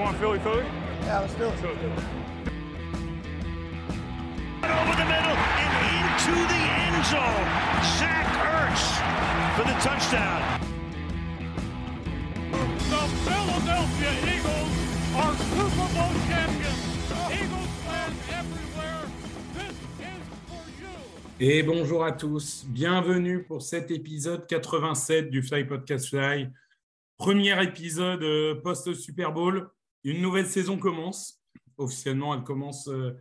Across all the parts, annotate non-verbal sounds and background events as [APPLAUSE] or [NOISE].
want Philly Philly? Yeah, let's do it. Over the middle and into the end zone. Zach Ertz for the touchdown. The Philadelphia Eagles are Super Bowl champions. Eagles fans everywhere. This is for you. Et bonjour à tous, bienvenue pour cet épisode 87 du Fly Podcast Fly. Premier épisode euh, post-Super Bowl. Une nouvelle saison commence. Officiellement, elle commence euh,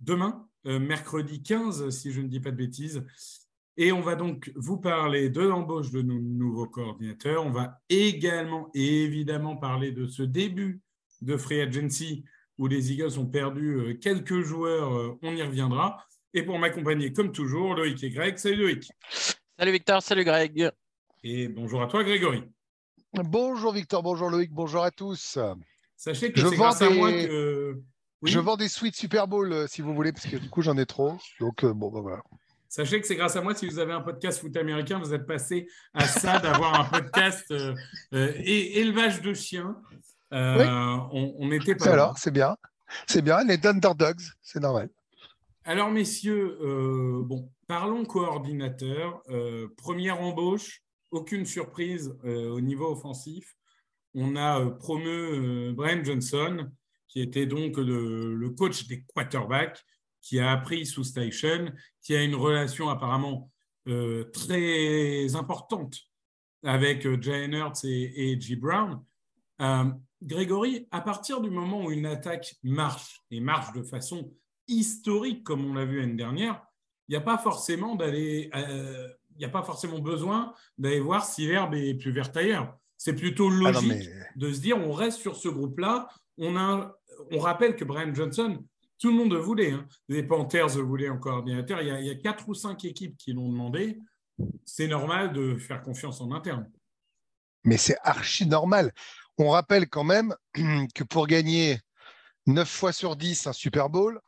demain, euh, mercredi 15, si je ne dis pas de bêtises. Et on va donc vous parler de l'embauche de nos nouveaux coordinateurs. On va également et évidemment parler de ce début de Free Agency où les Eagles ont perdu euh, quelques joueurs. On y reviendra. Et pour m'accompagner, comme toujours, Loïc et Greg. Salut Loïc. Salut Victor, salut Greg. Et bonjour à toi, Grégory. Bonjour Victor, bonjour Loïc, bonjour à tous. Sachez que Je c'est vends grâce à des- moi que. Oui. Je vends des suites Super Bowl euh, si vous voulez, parce que du coup j'en ai trop. Donc euh, bon, bah, voilà. Sachez que c'est grâce à moi, si vous avez un podcast foot américain, vous êtes passé à ça [LAUGHS] d'avoir un podcast euh, euh, é- élevage de chiens. Euh, Oui. on, on était pas C'est loin. alors, c'est bien. C'est bien, les underdogs, c'est normal. Alors, messieurs, bon, parlons coordinateur. Première embauche, aucune surprise au niveau offensif. On a euh, promu euh, Brian Johnson, qui était donc le, coach des quarterbacks, qui a appris sous Station, qui a une relation apparemment euh, très importante avec euh, Jalen Hurts et, et G. Brown. Euh, Grégory, à partir du moment où une attaque marche, et marche de façon historique comme on l'a vu l'année dernière, il n'y a pas forcément d'aller, euh, il n'y a pas forcément besoin d'aller voir si l'herbe est plus verte ailleurs. C'est plutôt Ah non, logique mais de se dire on reste sur ce groupe-là. On, a, on rappelle que Brian Johnson, tout le monde le voulait. hein. Les Panthers le voulaient en coordinateur. Il y, a, il y a quatre ou cinq équipes qui l'ont demandé. C'est normal de faire confiance en interne. mais c'est archi normal. On rappelle quand même [CLEARS THROAT] que pour gagner 9 fois sur 10 un Super Bowl,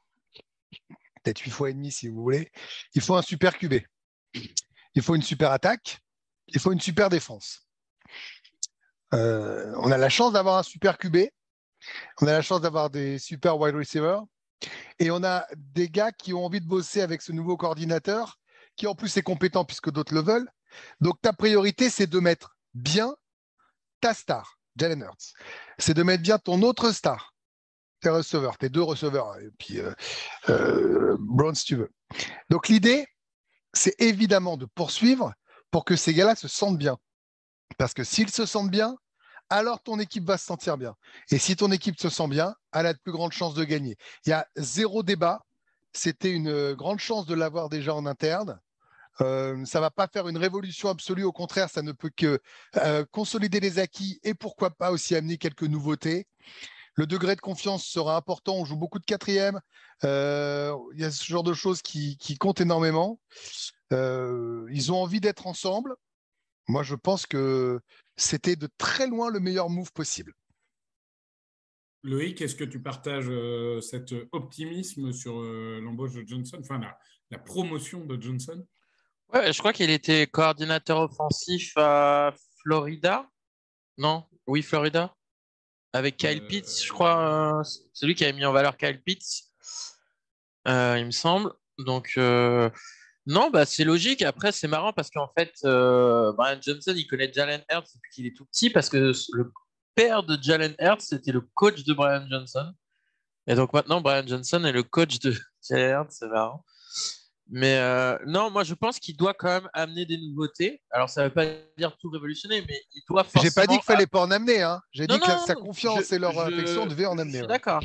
peut-être 8 fois et demi si vous voulez, il faut un super QB. Il faut une super attaque, il faut une super défense. Euh, on a la chance d'avoir un super QB, on a la chance d'avoir des super wide receivers, et on a des gars qui ont envie de bosser avec ce nouveau coordinateur, qui en plus est compétent puisque d'autres le veulent. Donc ta priorité, c'est de mettre bien ta star, Jalen Hurts. C'est de mettre bien ton autre star, tes receveurs, tes deux receveurs, et puis euh, euh, si tu veux. Donc l'idée, c'est évidemment de poursuivre pour que ces gars-là se sentent bien. Parce que s'ils se sentent bien, alors ton équipe va se sentir bien. Et si ton équipe se sent bien, elle a de plus grandes chances de gagner. Il y a zéro débat. C'était une euh, grande chance de l'avoir déjà en interne. Euh, ça va pas faire une révolution absolue, au contraire, ça ne peut que euh, consolider les acquis et pourquoi pas aussi amener quelques nouveautés. Le degré de confiance sera important. On joue beaucoup de quatrième. Il y a ce genre de choses qui, qui comptent énormément. Ils ont envie d'être ensemble. Moi, je pense que c'était de très loin le meilleur move possible. Loïc, est-ce que tu partages euh, cet optimisme sur euh, l'embauche de Johnson, enfin la, la promotion de Johnson? Ouais, je crois qu'il était coordinateur offensif à Florida. Non, oui, Florida. Avec Kyle Euh, Pitts, je crois. euh, C'est lui qui avait mis en valeur Kyle Pitts, euh, il me semble. Donc, euh, non, bah, c'est logique. Après, c'est marrant parce qu'en fait, euh, Brian Johnson, il connaît Jalen Hurts depuis qu'il est tout petit parce que le père de Jalen Hurts, c'était le coach de Brian Johnson. Et donc maintenant, Brian Johnson est le coach de [LAUGHS] Jalen Hurts, c'est marrant. Mais euh, non, moi je pense qu'il doit quand même amener des nouveautés. Alors ça ne veut pas dire tout révolutionner, mais il doit forcément. J'ai pas dit qu'il fallait pas en amener. Hein. J'ai Non, dit que non, sa confiance je- et leur je- affection devaient en amener. ouais. d'accord.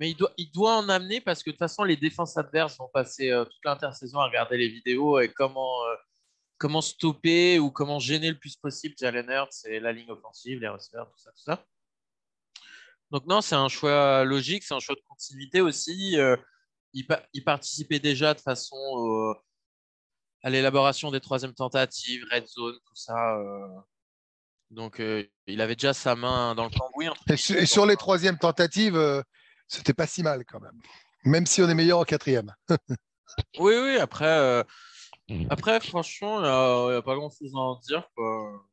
Mais il doit, il doit en amener parce que de toute façon, les défenses adverses vont passer euh, toute l'intersaison à regarder les vidéos et comment, euh, comment stopper ou comment gêner le plus possible Jalen Hurts et la ligne offensive, les receveurs, tout ça, tout ça. Donc non, c'est un choix logique, c'est un choix de continuité aussi. Il, pa- il participait déjà de façon euh, à l'élaboration des troisièmes tentatives, red zone, tout ça. euh. Donc euh, il avait déjà sa main dans le cambouis. Et, sur, et sur les troisièmes tentatives, euh, c'était pas si mal quand même. Même si on est meilleur en quatrième. [LAUGHS] Oui, oui, après, euh, après franchement, il n'y a, pas grand-chose à en dire. quoi.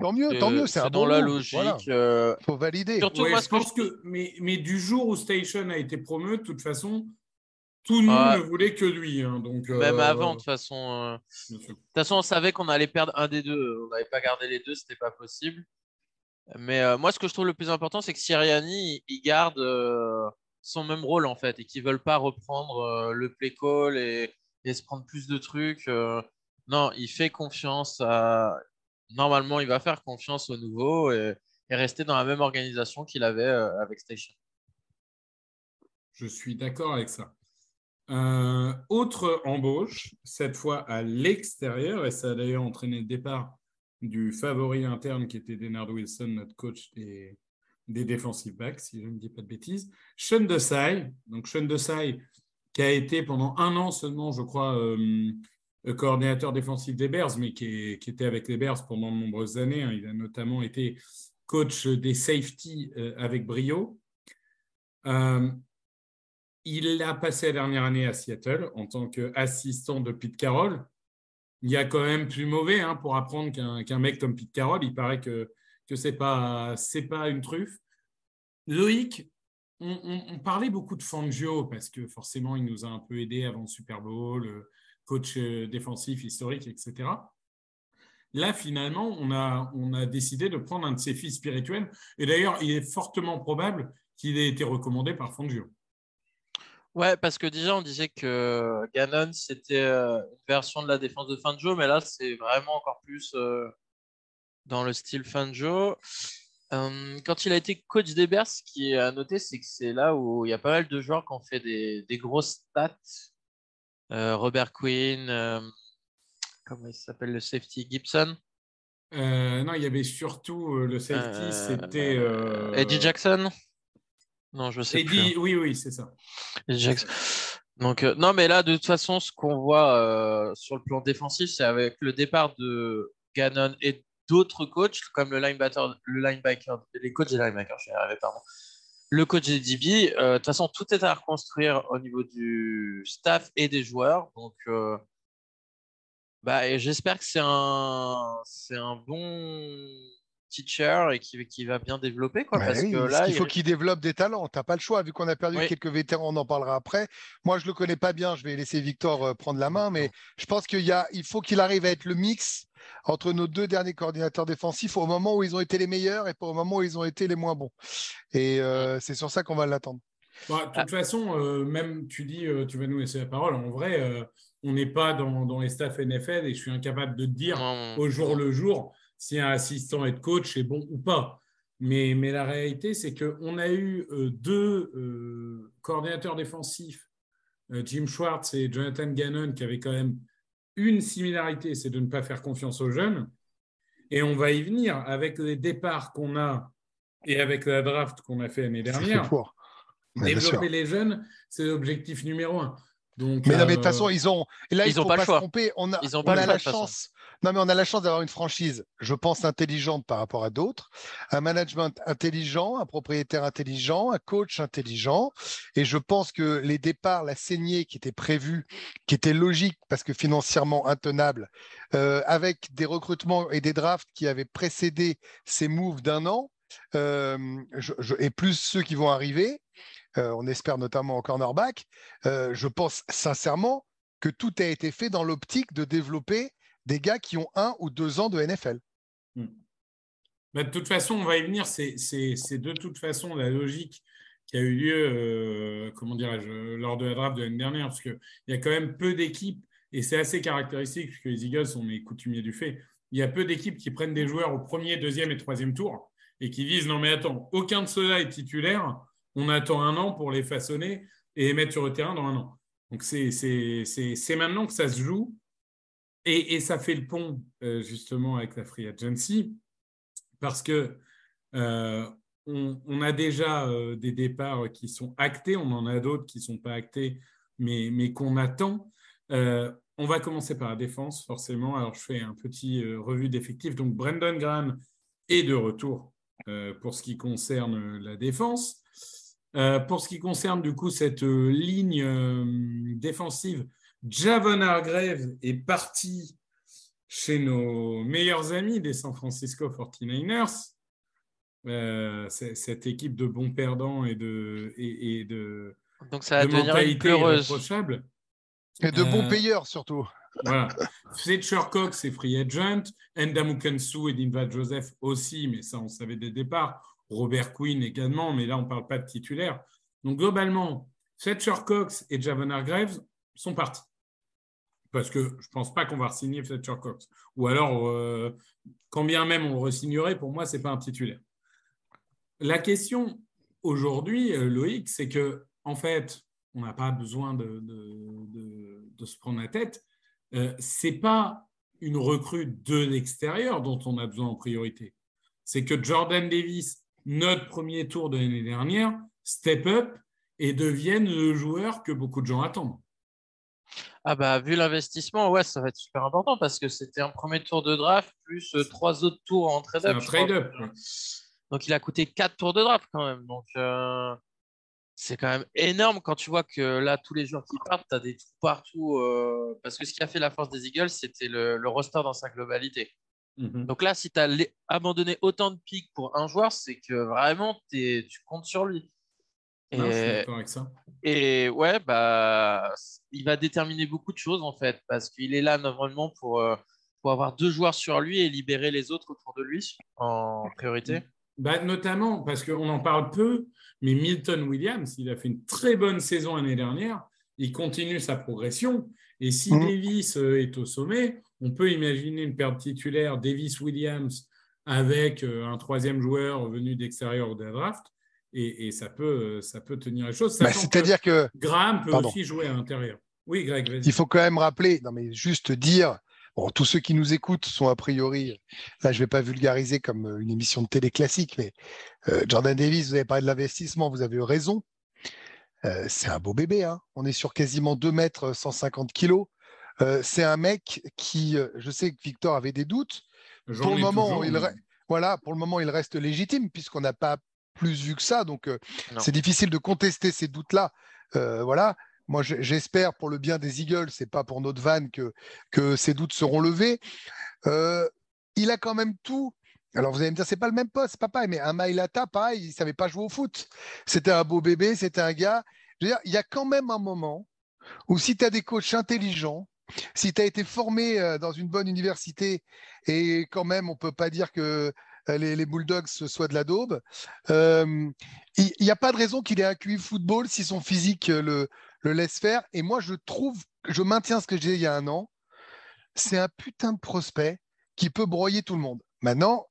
Tant mieux, tant mieux, c'est un dans bon la logique. voilà. euh, faut valider. surtout, Ouais, moi, je que pense que, mais, mais du jour où Station a été promu, de toute façon, tout le Ouais. monde ne voulait que lui. hein, donc, Même euh, avant, de toute façon. euh. De toute façon, on savait qu'on allait perdre un des deux. On n'avait pas gardé les deux, c'était pas possible. Mais euh, moi, ce que je trouve le plus important, c'est que Siriani, il- garde son même rôle en fait et qu'ils veulent pas reprendre le play call et, et se prendre plus de trucs. non, il fait confiance à. Normalement, il va faire confiance au nouveau et, et rester dans la même organisation qu'il avait avec Station. Je suis d'accord avec ça. Euh, autre embauche, cette fois à l'extérieur, et ça a d'ailleurs entraîné le départ du favori interne qui était Denard Wilson, notre coach des, des defensive backs, si je ne dis pas de bêtises. Sean Desai, donc Sean Desai, qui a été pendant un an seulement, je crois, euh, coordinateur défensif des Bears, mais qui, était avec les Bears pendant de nombreuses années. hein. Il a notamment été coach des safety euh, avec brio. Il a passé la dernière année à Seattle en tant qu'assistant de Pete Carroll. Il y a quand même plus mauvais hein, pour apprendre qu'un mec comme Pete Carroll, il paraît que, que c'est pas une truffe. Loïc, on, parlait beaucoup de Fangio parce que forcément, il nous a un peu aidé avant le Super Bowl, euh, coach euh, défensif historique, etc. Là, finalement, on a décidé de prendre un de ses fils spirituels. Et d'ailleurs, il est fortement probable qu'il ait été recommandé par Fangio. Ouais, parce que déjà, on disait que Gannon, c'était euh, une version de la défense de Fangio, mais là, c'est vraiment encore plus euh, dans le style. Euh, quand il a été coach des Bears, ce qui est à noter, c'est que c'est là où il y a pas mal de joueurs qui ont fait des, des grosses stats. Euh, Robert Quinn, comment il s'appelle le safety Gibson, non, il y avait surtout le safety, c'était. Eddie Jackson. Non, je sais plus. Eddie- oui, oui, c'est ça. Donc, euh, non, mais là, de toute façon, ce qu'on voit euh, sur le plan défensif, c'est avec le départ de Gannon et d'autres coachs, comme le linebacker, le linebacker les coachs des linebackers, je suis arrivé, pardon. Le coach des DB, euh, de toute façon, tout est à reconstruire au niveau du staff et des joueurs. Donc, bah, j'espère que c'est un, c'est un bon teacher et qui, qui va bien développer, quoi, Ouais, parce oui, que parce là, qu'il il faut qu'il développe des talents. Tu n'as pas le choix, vu qu'on a perdu Oui. quelques vétérans, on en parlera après. Moi, je ne le connais pas bien, je vais laisser Victor euh, prendre la main, mais je pense qu'il y a, il faut qu'il arrive à être le mix entre nos deux derniers coordinateurs défensifs au moment où ils ont été les meilleurs et pas au moment où ils ont été les moins bons. Et euh, c'est sur ça qu'on va l'attendre. Bah, de Ah. toute façon, euh, même tu dis, euh, tu vas nous laisser la parole. En vrai, euh, on n'est pas dans, dans les staffs NFL et je suis incapable de te dire Non, au jour le jour si un assistant head coach est bon ou pas. Mais, mais la réalité, c'est qu'on a eu euh, deux euh, coordinateurs défensifs, euh, Jim Schwartz et Jonathan Gannon, qui avaient quand même une similarité, c'est de ne pas faire confiance aux jeunes. Et on va y venir avec les départs qu'on a et avec la draft qu'on a fait l'année dernière. Développer les jeunes, c'est l'objectif numéro un. Donc, Mais non, mais de euh, toute façon, ils ont. et Là, ils il ont faut pas le se choix. tromper. On a, Ils ont on pas le a choix, la de chance. Non, mais on a la chance d'avoir une franchise, je pense, intelligente par rapport à d'autres, un management intelligent, un propriétaire intelligent, un coach intelligent. Et je pense que les départs, la saignée qui était prévue, qui était logique parce que financièrement intenable, euh, avec des recrutements et des drafts qui avaient précédé ces moves d'un an, euh, et plus ceux qui vont arriver, euh, on espère notamment en cornerback, je pense sincèrement que tout a été fait dans l'optique de développer des gars qui ont un ou deux ans de NFL. bah, de toute façon, on va y venir. C'est de toute façon la logique qui a eu lieu, euh, comment dirais-je, lors de la draft de l'année dernière, parce qu'il y a quand même peu d'équipes, et c'est assez caractéristique, puisque les Eagles sont les coutumiers du fait. Il y a peu d'équipes qui prennent des joueurs au premier, deuxième et troisième tour et qui disent non, mais attends, aucun de ceux-là est titulaire. On attend un an pour les façonner et mettre sur le terrain dans un an. Donc, c'est maintenant que ça se joue. Et, ça fait le pont, euh, justement, avec la Free Agency, parce que euh, on, a déjà euh, des départs qui sont actés, on en a d'autres qui ne sont pas actés, mais, mais qu'on attend. On va commencer par la défense, forcément. Alors, je fais un petit revue d'effectifs. Donc, Brendan Graham est de retour pour ce qui concerne la défense. Pour ce qui concerne, du coup, cette ligne défensive, Javon Hargrave est parti chez nos meilleurs amis des San Francisco 49ers, euh, cette équipe de bons perdants et de, et, et de, Donc ça va de devenir mentalité irréprochable. Et de bons Euh, payeurs surtout. Voilà. Fletcher Cox est free agent. Endamukensu et Dinva Joseph aussi, mais ça, on savait dès le départ. Robert Quinn également, mais là, on ne parle pas de titulaire. Donc, globalement, Fletcher Cox et Javon Hargraves sont partis. Parce que je ne pense pas qu'on va re-signer Fletcher Cox. Ou alors, euh, quand bien même on re-signerait, pour moi, ce n'est pas un titulaire. La question aujourd'hui, euh, Loïc, c'est que, en fait, on n'a pas besoin de, se prendre la tête. Euh, c'est pas une recrue de l'extérieur dont on a besoin en priorité. C'est que Jordan Davis, notre premier tour de l'année dernière, step up et devienne le joueur que beaucoup de gens attendent. Ah bah vu l'investissement, ouais, ça va être super important parce que c'était un premier tour de draft plus euh, trois autres tours en trade-up. un trade-up. Donc il a coûté quatre tours de draft quand même. Donc euh, c'est quand même énorme quand tu vois que là, tous les joueurs qui partent, tu as des trous partout. euh, parce que ce qui a fait la force des Eagles, c'était le, le roster dans sa globalité. Mhm. Donc là, si tu as abandonné autant de pics pour un joueur, c'est que vraiment, tu comptes sur lui. Non, je suis Et, d'accord avec ça. et ouais, bah, il va déterminer beaucoup de choses en fait, parce qu'il est là normalement pour, euh, pour avoir deux joueurs sur lui et libérer les autres autour de lui en priorité. Bah, notamment parce qu'on en parle peu, mais Milton Williams, il a fait une très bonne saison l'année dernière. Il continue sa progression. Et si Mhm. Davis euh, est au sommet, on peut imaginer une paire de titulaires Davis-Williams avec euh, un troisième joueur venu d'extérieur de la draft. Et, et ça, peut, euh, ça peut tenir les choses. Bah, que C'est-à-dire que Graham peut Pardon. aussi jouer à l'intérieur. Oui, Greg, vas-y. il faut quand même rappeler, non mais juste dire, bon, tous ceux qui nous écoutent sont a priori, là je ne vais pas vulgariser comme euh, une émission de télé classique, mais euh, Jordan Davis, vous avez parlé de l'investissement, vous avez eu raison. Euh, c'est un beau bébé, hein. on est sur quasiment 2 mètres 150 kilos. Euh, c'est un mec qui, je sais que Victor avait des doutes, pour le moment, toujours, il mais- re- voilà, pour le moment, il reste légitime puisqu'on n'a pas plus vu que ça. Donc, euh, c'est difficile de contester ces doutes-là. Euh, voilà. Moi, j'espère pour le bien des Eagles, c'est pas pour notre van que, que ces doutes seront levés. Euh, il a quand même tout. Alors, vous allez me dire, c'est pas le même poste, c'est pas pareil, mais un Mailata, pareil, il savait pas jouer au foot. C'était un beau bébé, c'était un gars. Je veux dire, il y a quand même un moment où si tu as des coachs intelligents, si tu as été formé dans une bonne université, et quand même, on peut pas dire que les, les Bulldogs ce soit de la daube, euh, il n'y a pas de raison qu'il ait un QI football si son physique euh, le, le laisse faire. Et moi, je trouve, je maintiens ce que j'ai dit il y a un an, c'est un putain de prospect qui peut broyer tout le monde. Maintenant,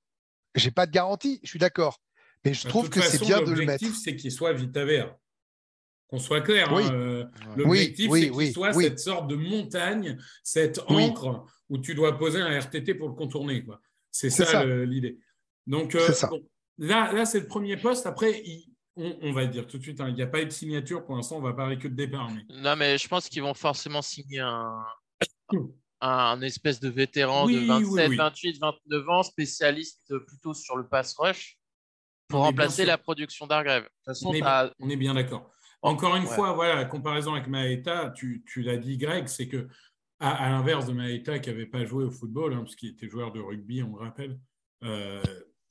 j'ai pas de garantie, je suis d'accord. Mais je De trouve que c'est bien de le mettre. L'objectif, c'est qu'il soit vite à vert. Qu'on soit clair. Oui. hein, euh. L'objectif, Oui, c'est oui, qu'il soit cette sorte de montagne, cette encre où tu dois poser un RTT pour le contourner. C'est ça, l'idée. Donc, euh, bon, là, là c'est le premier poste. Après, il- on, on va dire tout de suite, hein, il n'y a pas eu de signature. Pour l'instant, on va parler que de départ. mais- Non, mais je pense qu'ils vont forcément signer un, [COUGHS] un espèce de vétéran Oui, de oui, 27, oui. 28, 29 ans, spécialiste plutôt sur le pass rush pour On remplacer la production d'Argrave. De toute façon, On est, t'as- on est bien d'accord. Encore une Ouais. fois, voilà, la comparaison avec Maeta, tu, tu l'as dit, Greg, c'est que à, à l'inverse de Maeta qui n'avait pas joué au football, hein, parce qu'il était joueur de rugby, on le rappelle. euh,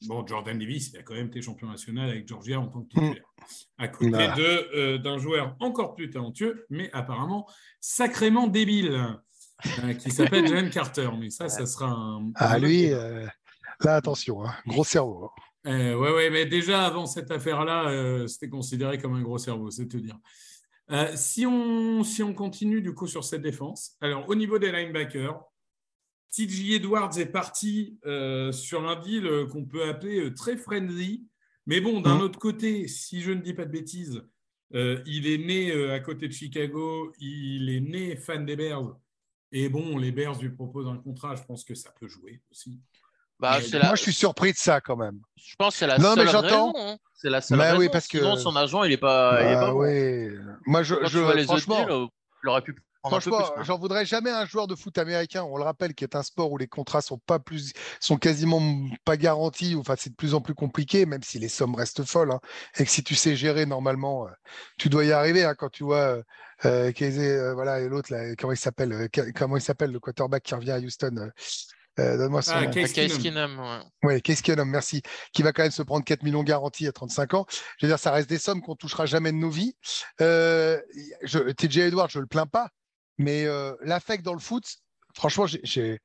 bon, Jordan Davis, il a quand même été champion national avec Georgia en tant que titulaire, à côté de, euh, d'un joueur encore plus talentueux, mais apparemment sacrément débile, euh, qui s'appelle [LAUGHS] Jalen Carter. Mais ça, ça sera un. Ah, lui, euh, là, attention, hein, gros cerveau. hein. euh, ouais, ouais, mais déjà avant cette affaire-là, c'était considéré comme un gros cerveau, c'est te dire. Si, on, si on continue du coup sur cette défense, alors au niveau des linebackers, TJ Edwards est parti euh, sur un deal euh, qu'on peut appeler euh, très friendly, mais bon, d'un Mhm. autre côté, si je ne dis pas de bêtises, euh, il est né euh, à côté de Chicago, il est né fan des Bears, et bon, les Bears lui proposent un contrat, je pense que ça peut jouer aussi. bah, Mais Moi, je suis surpris de ça quand même. je pense que c'est la Non, mais seule j'entends. hein. C'est la seule Bah raison. oui, parce que- Sinon, son agent, il est pas. il est pas bon. ouais. Moi, je, Quand je- tu vois les franchement, autres deals, il aurait pu Franchement, j'en voudrais jamais un joueur de foot américain. On le rappelle, qui est un sport où les contrats sont pas plus, sont quasiment pas garantis. Enfin, c'est de plus en plus compliqué, même si les sommes restent folles. Hein. et que si tu sais gérer normalement, euh, tu dois y arriver. Hein, quand tu vois euh, euh voilà, et l'autre comment il s'appelle, comment il s'appelle le quarterback qui revient à Houston. Donne-moi son ah, Case Keenum, ouais. Case Keenum, merci. Qui va quand même se prendre 4 millions garantis à 35 ans. Je veux dire, ça reste des sommes qu'on touchera jamais de nos vies. Je, TJ Edwards, je le plains pas. Mais euh, l'affect dans le foot, franchement, j'ai,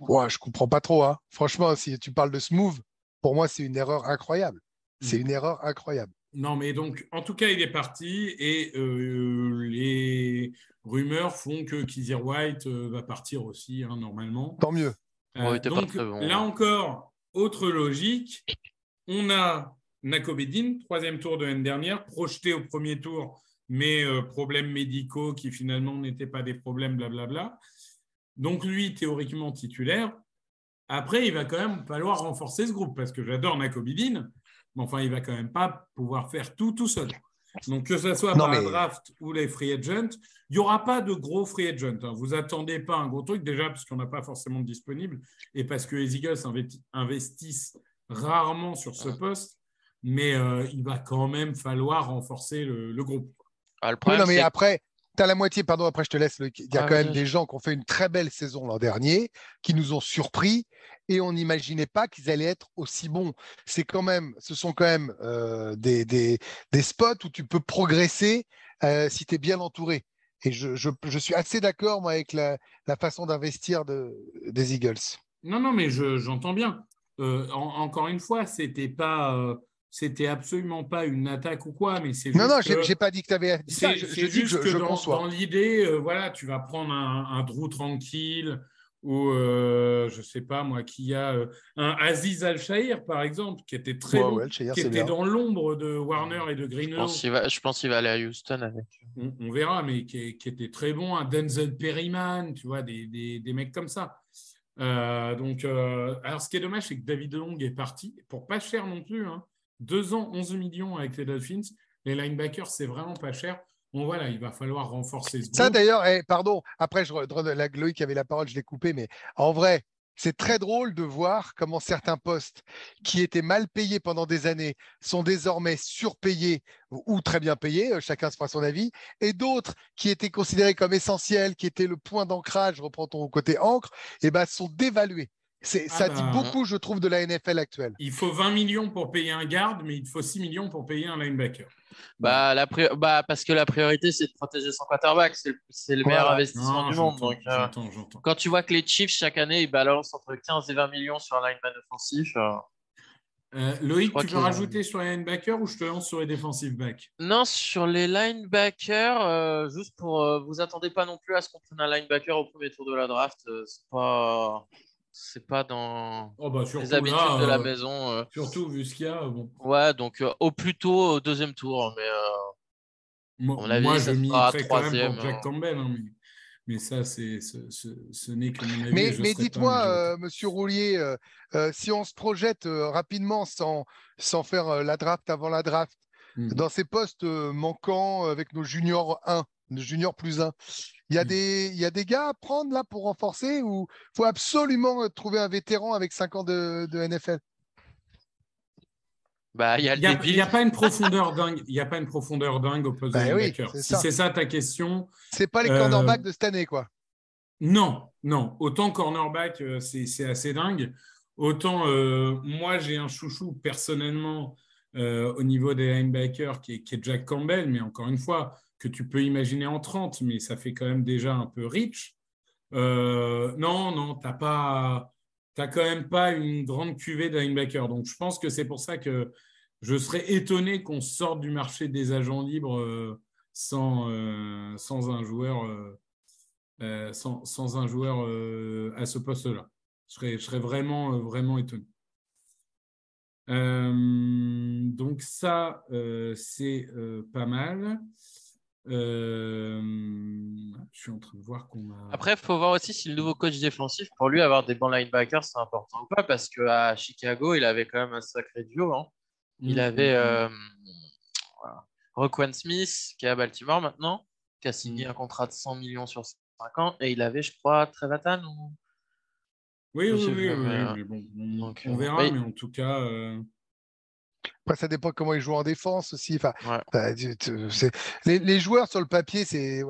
je comprends pas trop. Hein. Franchement, si tu parles de smooth, pour moi, c'est une erreur incroyable. C'est mm. une erreur incroyable. Non, mais donc, en tout cas, il est parti et euh, les rumeurs font que Kizzy White euh, va partir aussi, hein, normalement. Tant mieux. donc, là encore, autre logique. On a Nakobedin, troisième tour de l'année dernière, projeté au premier tour mais euh, problèmes médicaux qui finalement n'étaient pas des problèmes, blablabla. Donc lui, théoriquement titulaire. Après, il va quand même falloir renforcer ce groupe parce que j'adore Nakobidin, mais enfin, il va quand même pas pouvoir faire tout tout seul. Donc que ce soit par la draft ou les free agents, il n'y aura pas de gros free agents. Hein. Vous attendez pas un gros truc déjà parce qu'on n'a pas forcément de disponible et parce que les Eagles investissent rarement sur ce poste, mais euh, il va quand même falloir renforcer le groupe. Ah, non, mais après, tu as la moitié, pardon, après je te laisse. Il y a ah, quand même des gens qui ont fait une très belle saison l'an dernier, qui nous ont surpris et on n'imaginait pas qu'ils allaient être aussi bons. C'est quand même, ce sont quand même euh, des, des, des, spots où tu peux progresser euh, si tu es bien entouré. Et je, je, je suis assez d'accord, moi, avec la, la façon d'investir de, des Eagles. Non, non, mais j'entends bien. Euh, encore une fois, c'était pas c'était absolument pas une attaque ou quoi, mais c'est Non, non, j'ai pas dit que tu avais dit ça. Je, juste que, dans, l'idée, euh, voilà, tu vas prendre un, un Drew tranquille ou euh, je sais pas moi, qui a euh, un Aziz Al Shahir par exemple, qui était très qui était dans l'ombre de Warner et de Greenlaw. Je pense qu'il va, aller à Houston avec. On, verra, mais qui, qui, était très bon, un Denzel Perryman, tu vois, des, des, des mecs comme ça. donc, alors ce qui est dommage, c'est que David Long est parti pour pas cher non plus. Hein. Deux ans, 11 millions avec les Dolphins. Les linebackers, c'est vraiment pas cher. Bon, voilà, il va falloir renforcer ce Ça, d'ailleurs, eh, pardon, après, je, la Loïc avait la parole, je l'ai coupé, mais en vrai, c'est très drôle de voir comment certains postes qui étaient mal payés pendant des années sont désormais surpayés ou très bien payés, euh, chacun se fera son avis, et d'autres qui étaient considérés comme essentiels, qui étaient le point d'ancrage, reprends ton côté encre, eh ben, sont dévalués. C'est, ah ça dit bah, beaucoup, je trouve, de la NFL actuelle. Il faut 20 millions pour payer un garde, mais il faut 6 millions pour payer un linebacker. Bah, la bah, parce que la priorité, c'est de protéger son quarterback. C'est le, meilleur investissement du monde. Donc, euh, quand tu vois que les Chiefs, chaque année, ils balancent entre 15 et 20 millions sur un lineman offensif. Euh, euh, Loïc, tu veux rajouter sur les linebackers ou je te lance sur les defensive backs? Non, sur les linebackers, juste pour. vous attendez pas non plus à ce qu'on prenne un linebacker au premier tour de la draft. c'est pas c'est pas dans oh bah, les habitudes de la euh, maison. Euh. Surtout vu ce qu'il y a. Bon. Ouais, donc euh, au plus tôt au deuxième tour. Mais moi, moi je troisième. Quand même pour Jack Campbell, hein, mais, ça, c'est, ce, ce, n'est que mon avis. Mais, mais dites-moi, Monsieur Roulier, si on se projette rapidement sans, sans faire la draft avant la draft, hmm. dans ces postes manquants avec nos juniors 1, nos juniors plus 1, il y, a mmh. des, il y a des gars à prendre là pour renforcer ou faut absolument euh, trouver un vétéran avec 5 ans de, NFL bah, il n'y a, a, pas une profondeur dingue. Il n'y a pas une profondeur dingue au poste de bah linebacker. si c'est ça ta question. C'est pas les cornerbacks euh, de cette année, quoi. Non, non. Autant cornerback, euh, c'est assez dingue. Autant moi, j'ai un chouchou personnellement au niveau des linebackers qui est, qui est Jack Campbell, mais encore une fois, que tu peux imaginer en 30, mais ça fait quand même déjà un peu rich. Euh, non, non, tu n'as pas, quand même pas une grande cuvée de linebacker. Donc, je pense que c'est pour ça que je serais étonné qu'on sorte du marché des agents libres euh, sans, euh, sans un joueur, sans, sans, un joueur à ce poste-là. Je serais, je serais vraiment, vraiment étonné. donc ça, c'est pas mal. Euh, je suis en train de voir qu'on a. Après, il faut voir aussi si le nouveau coach défensif, pour lui, avoir des bons linebackers, c'est important ou pas, parce qu'à Chicago, il avait quand même un sacré duo. Hein. Il mm, avait mm, mm. euh, Roquan Smith, qui est à Baltimore maintenant, qui a signé un contrat de 100 millions sur 5 ans, et il avait, je crois, Trevatan ou... Oui, oui, oui, mais, mais bon, on, donc, on euh, verra, mais- mais en tout cas, euh, Après, ça dépend comment ils jouent en défense aussi. Enfin, Ouais. les, les joueurs sur le papier, c'est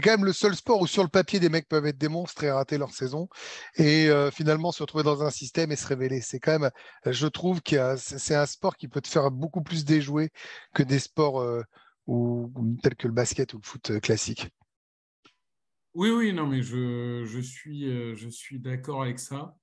quand même le seul sport où sur le papier des mecs peuvent être des monstres et rater leur saison et euh, finalement se retrouver dans un système et se révéler. C'est quand même, je trouve que c'est un sport qui peut te faire beaucoup plus déjouer que des sports euh, où- tels que le basket ou le foot euh, classique. oui, oui, non, mais je, je suis, je suis d'accord avec ça.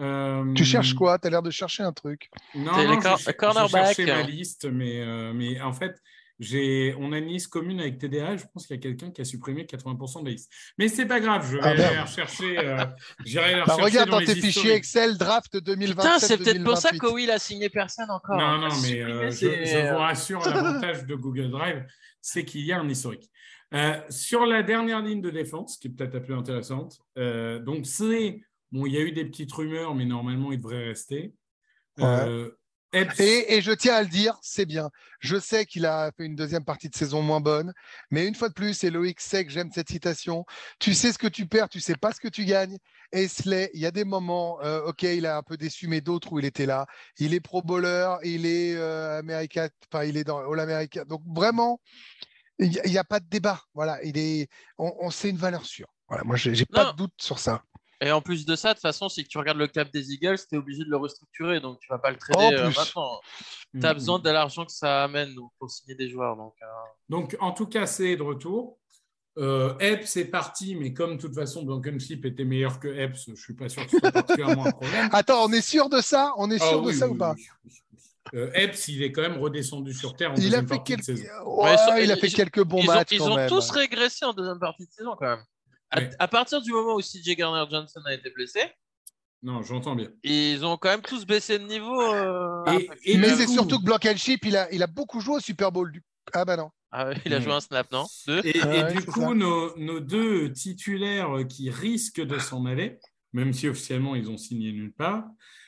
Euh, Tu cherches quoi? Tu as l'air de chercher un truc. Non, non, les je, cornerbacks. je cherchais ma liste, mais, euh, mais en fait, j'ai, on a une liste commune avec TDA. Je pense qu'il y a quelqu'un qui a supprimé 80% de la liste. Mais c'est pas grave, je vais Ah, aller rechercher. euh, J'irai la Bah, regarde dans, dans les tes fichiers. Excel draft 2027. Putain, c'est peut-être pour ça 2028. que il a signé personne encore. Non, hein. non, mais euh, je, vous rassure, l'avantage de Google Drive, c'est qu'il y a un historique. Euh, sur la dernière ligne de défense, qui est peut-être la plus intéressante, euh, donc c'est, bon, il y a eu des petites rumeurs, mais normalement, il devrait rester. Euh, Epps- Et, et je tiens à le dire, c'est bien. Je sais qu'il a fait une deuxième partie de saison moins bonne, mais une fois de plus, et Loïc sait que j'aime cette citation. Tu sais ce que tu perds, tu sais pas ce que tu gagnes. Et Slay, il y a des moments, euh, ok, il a un peu déçu, mais d'autres où il était là. Il est pro bowler, il est euh, America, enfin, il est dans All America. Donc vraiment, il n'y a, pas de débat. Voilà, il est, on, on sait une valeur sûre. Voilà, moi, j'ai pas de doute sur ça. Et en plus de ça, de toute façon, si tu regardes le cap des Eagles, tu es obligé de le restructurer, donc tu vas pas le trader En euh, plus. maintenant. Mm. Tu as besoin de l'argent que ça amène donc, pour signer des joueurs. Donc, euh, Donc, en tout cas, c'est de retour. Euh, Epps est parti, mais comme de toute façon, Blankenship était meilleur que Epps, je ne suis pas sûr que ce soit particulièrement un problème. [LAUGHS] Attends, on est sûr de ça? On est Ah sûr de oui, ça oui, ou pas? oui, oui, oui. Euh, Epps, il est quand même redescendu sur Terre en Il a deuxième fait partie de quelques, saison. Ouais, Ouais, ça- il a ils- fait quelques bons ils ont, matchs ils quand ont même. tous régressé en deuxième partie de saison quand même. À, Ouais. à partir du moment où CJ Garner Johnson a été blessé, Non, j'entends bien. ils ont quand même tous baissé de niveau. euh, Et- après. et Mais c'est surtout que Blankenship, il a, il a beaucoup joué au Super Bowl. Du... Ah bah non. Ah il a joué un snap, non? Deux? Et, et Ouais, du coup, nos, nos deux titulaires qui risquent de s'en aller, même si officiellement ils ont signé nulle part,